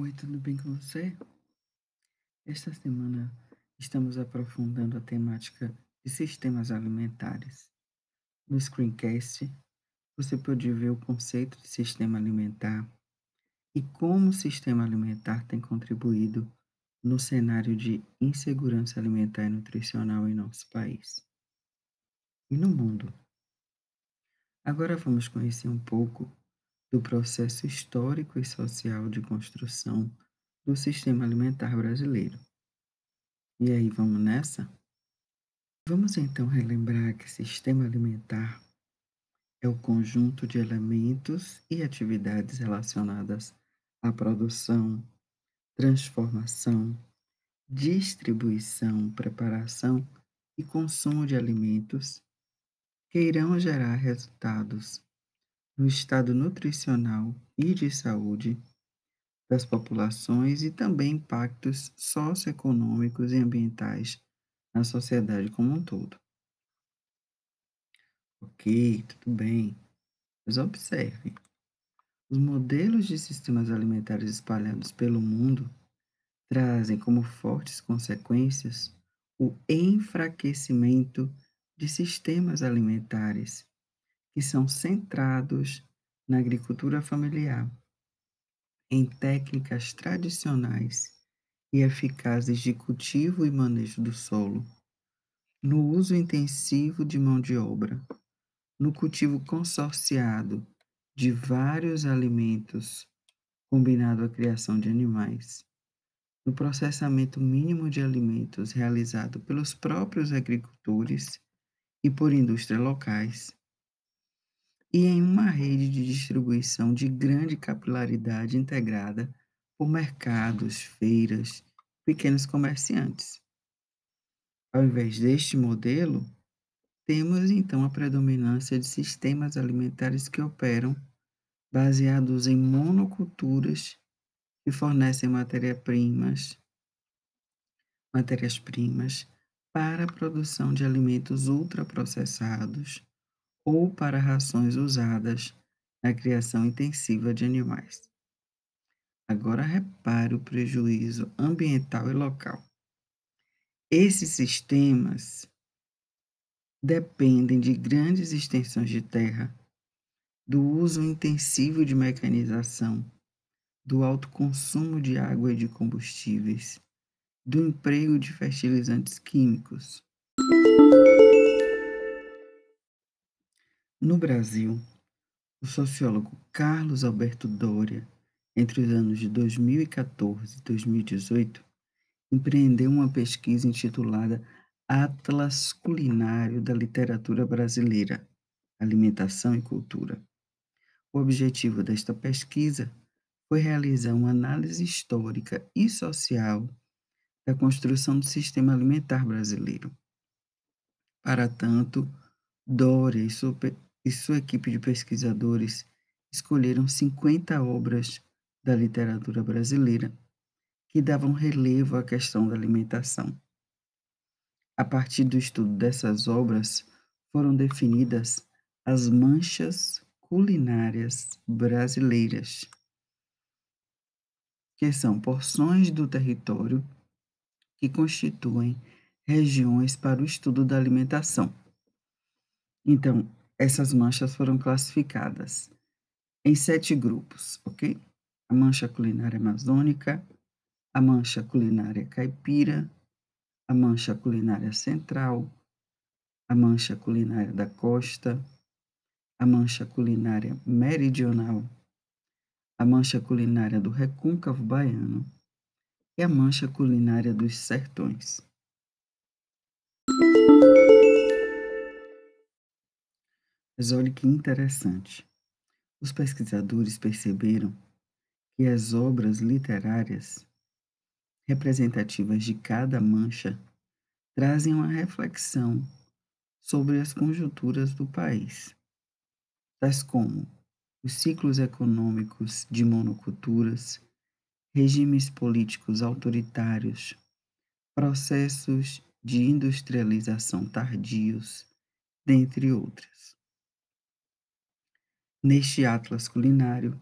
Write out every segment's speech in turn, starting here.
Oi, tudo bem com você? Esta semana estamos aprofundando a temática de sistemas alimentares. No screencast, você pode ver o conceito de sistema alimentar e como o sistema alimentar tem contribuído no cenário de insegurança alimentar e nutricional em nosso país e no mundo. Agora vamos conhecer um pouco do processo histórico e social de construção do sistema alimentar brasileiro. E aí, vamos nessa? Vamos então relembrar que sistema alimentar é o conjunto de elementos e atividades relacionadas à produção, transformação, distribuição, preparação e consumo de alimentos que irão gerar resultados no estado nutricional e de saúde das populações e também impactos socioeconômicos e ambientais na sociedade como um todo. Ok, tudo bem. Mas observe, os modelos de sistemas alimentares espalhados pelo mundo trazem como fortes consequências o enfraquecimento de sistemas alimentares que são centrados na agricultura familiar, em técnicas tradicionais e eficazes de cultivo e manejo do solo, no uso intensivo de mão de obra, no cultivo consorciado de vários alimentos, combinado à criação de animais, no processamento mínimo de alimentos realizado pelos próprios agricultores e por indústrias locais, e em uma rede de distribuição de grande capilaridade integrada por mercados, feiras, pequenos comerciantes. Ao invés deste modelo, temos então a predominância de sistemas alimentares que operam baseados em monoculturas que fornecem matéria-primas, matérias-primas para a produção de alimentos ultraprocessados ou para rações usadas na criação intensiva de animais. Agora repare o prejuízo ambiental e local. Esses sistemas dependem de grandes extensões de terra, do uso intensivo de mecanização, do alto consumo de água e de combustíveis, do emprego de fertilizantes químicos. No Brasil, o sociólogo Carlos Alberto Doria, entre os anos de 2014 e 2018, empreendeu uma pesquisa intitulada Atlas Culinário da Literatura Brasileira, Alimentação e Cultura. O objetivo desta pesquisa foi realizar uma análise histórica e social da construção do sistema alimentar brasileiro. Para tanto, Doria e sua e sua equipe de pesquisadores escolheram 50 obras da literatura brasileira que davam relevo à questão da alimentação. A partir do estudo dessas obras, foram definidas as manchas culinárias brasileiras, que são porções do território que constituem regiões para o estudo da alimentação. Então, essas manchas foram classificadas em sete grupos, ok? A mancha culinária amazônica, a mancha culinária caipira, a mancha culinária central, a mancha culinária da costa, a mancha culinária meridional, a mancha culinária do recôncavo baiano e a mancha culinária dos sertões. Mas olhe que interessante. Os pesquisadores perceberam que as obras literárias representativas de cada mancha trazem uma reflexão sobre as conjunturas do país, tais como os ciclos econômicos de monoculturas, regimes políticos autoritários, processos de industrialização tardios, dentre outras neste atlas culinário,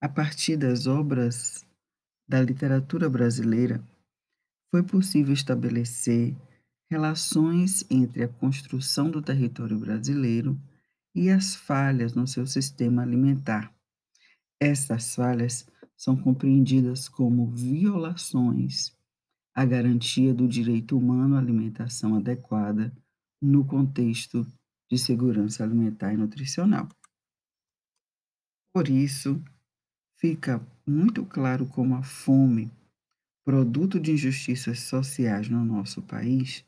a partir das obras da literatura brasileira, foi possível estabelecer relações entre a construção do território brasileiro e as falhas no seu sistema alimentar. Essas falhas são compreendidas como violações à garantia do direito humano à alimentação adequada no contexto de segurança alimentar e nutricional. Por isso, fica muito claro como a fome, produto de injustiças sociais no nosso país,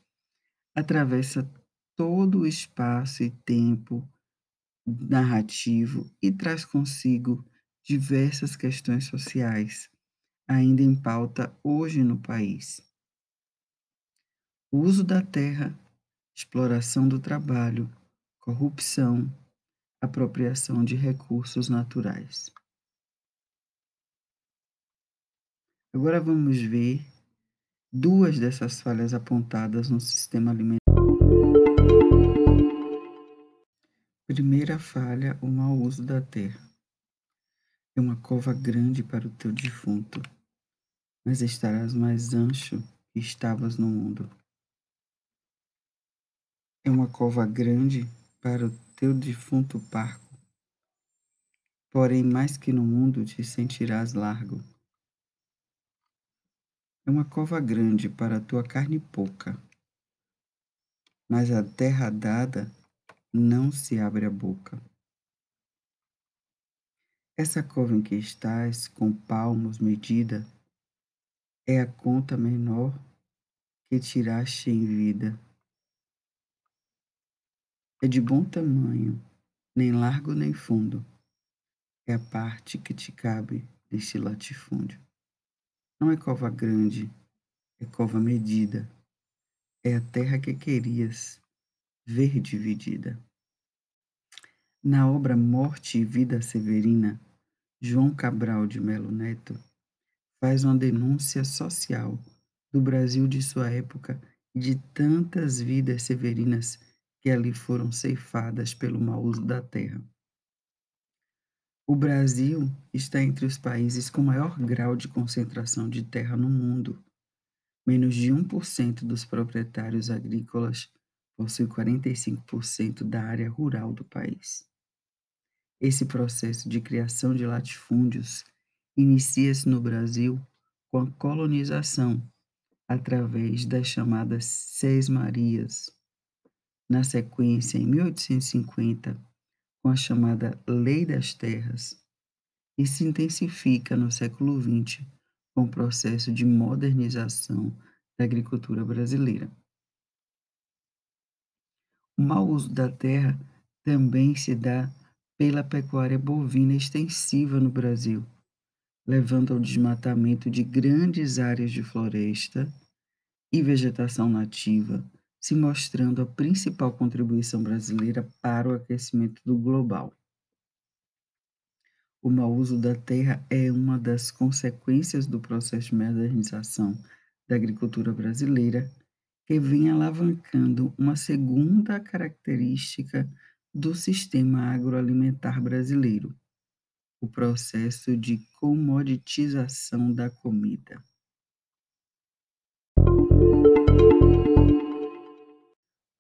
atravessa todo o espaço e tempo narrativo e traz consigo diversas questões sociais, ainda em pauta hoje no país. O uso da terra, exploração do trabalho, corrupção, apropriação de recursos naturais. Agora vamos ver duas dessas falhas apontadas no sistema alimentar. Primeira falha, o mau uso da terra. É uma cova grande para o teu defunto, mas estarás mais ancho que estavas no mundo. É uma cova grande para o teu defunto parco, porém mais que no mundo te sentirás largo é uma cova grande para tua carne pouca, mas a terra dada não se abre a boca. Essa cova em que estás, com palmos medida, é a conta menor que tiraste em vida. É de bom tamanho, nem largo nem fundo, é a parte que te cabe deste latifúndio. Não é cova grande, é cova medida. É a terra que querias ver dividida. Na obra Morte e Vida Severina, João Cabral de Melo Neto faz uma denúncia social do Brasil de sua época e de tantas vidas severinas que ali foram ceifadas pelo mau uso da terra. O Brasil está entre os países com maior grau de concentração de terra no mundo. Menos de 1% dos proprietários agrícolas possui 45% da área rural do país. Esse processo de criação de latifúndios inicia-se no Brasil com a colonização através das chamadas Seis Marias. Na sequência, em 1850, com a chamada Lei das Terras e se intensifica no século XX com o processo de modernização da agricultura brasileira. O mau uso da terra também se dá pela pecuária bovina extensiva no Brasil, levando ao desmatamento de grandes áreas de floresta e vegetação nativa, se mostrando a principal contribuição brasileira para o aquecimento do global. O mau uso da terra é uma das consequências do processo de modernização da agricultura brasileira, que vem alavancando uma segunda característica do sistema agroalimentar brasileiro, o processo de comoditização da comida.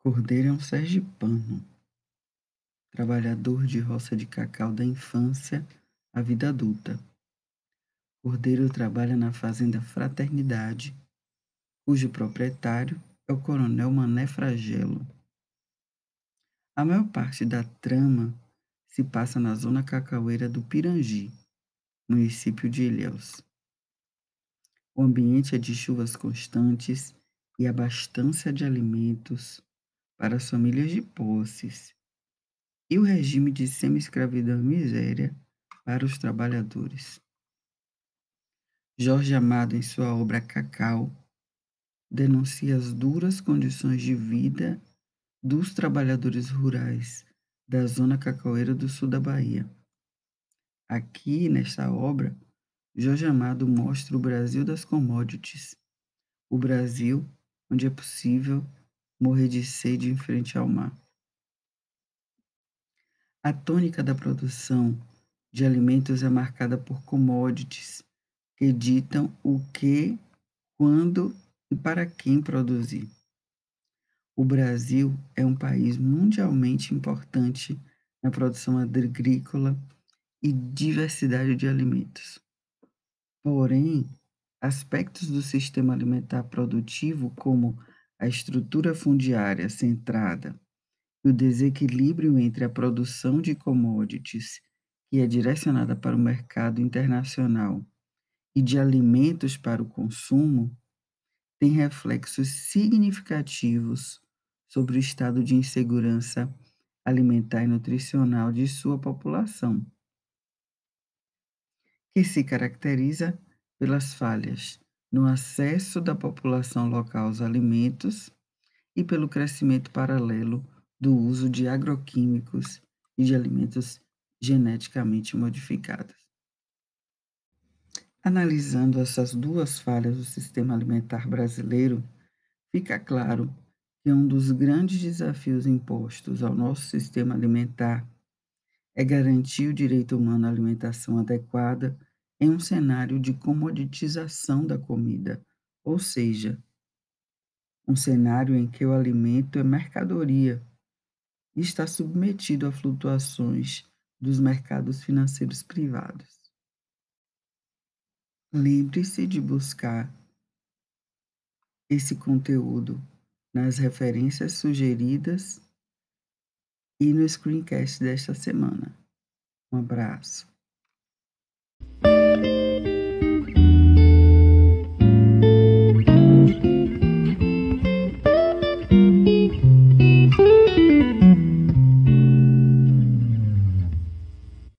Cordeiro é um sergipano, trabalhador de roça de cacau da infância à vida adulta. Cordeiro trabalha na fazenda Fraternidade, cujo proprietário é o coronel Mané Fragelo. A maior parte da trama se passa na zona cacaueira do Pirangi, município de Ilhéus. O ambiente é de chuvas constantes e abastança de alimentos para as famílias de posses e o regime de semi-escravidão e miséria para os trabalhadores. Jorge Amado, em sua obra Cacau, denuncia as duras condições de vida dos trabalhadores rurais da zona cacaueira do sul da Bahia. Aqui, nesta obra, Jorge Amado mostra o Brasil das commodities, o Brasil onde é possível morrer de sede em frente ao mar. A tônica da produção de alimentos é marcada por commodities, que ditam o que, quando e para quem produzir. O Brasil é um país mundialmente importante na produção agrícola e diversidade de alimentos. Porém, aspectos do sistema alimentar produtivo, como a estrutura fundiária centrada e o desequilíbrio entre a produção de commodities, que é direcionada para o mercado internacional, e de alimentos para o consumo, tem reflexos significativos sobre o estado de insegurança alimentar e nutricional de sua população, que se caracteriza pelas falhas no acesso da população local aos alimentos e pelo crescimento paralelo do uso de agroquímicos e de alimentos geneticamente modificados. Analisando essas duas falhas do sistema alimentar brasileiro, fica claro que um dos grandes desafios impostos ao nosso sistema alimentar é garantir o direito humano à alimentação adequada em um cenário de comoditização da comida, ou seja, um cenário em que o alimento é mercadoria e está submetido a flutuações dos mercados financeiros privados. Lembre-se de buscar esse conteúdo nas referências sugeridas e no screencast desta semana. Um abraço. Música